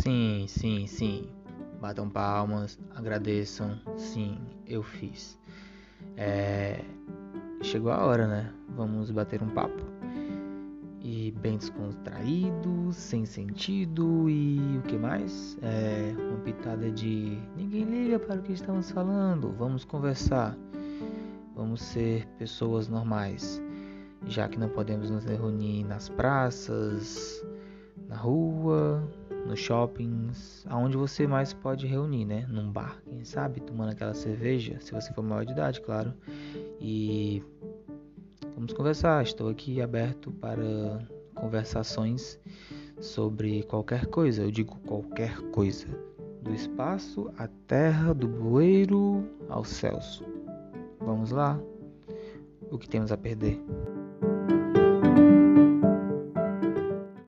Sim, sim, sim. Batam palmas, agradeçam. Sim, eu fiz. É... Chegou a hora, né? Vamos bater um papo. E bem descontraído, sem sentido e o que mais? É uma pitada de ninguém liga para o que estamos falando. Vamos conversar. Vamos ser pessoas normais, já que não podemos nos reunir nas praças, na rua, nos shoppings, aonde você mais pode reunir, né? Num bar, quem sabe, tomando aquela cerveja, se você for maior de idade, claro. E vamos conversar. Estou aqui aberto para conversações sobre qualquer coisa. Eu digo qualquer coisa, do espaço à terra, do bueiro aos céus. Vamos lá? O que temos a perder?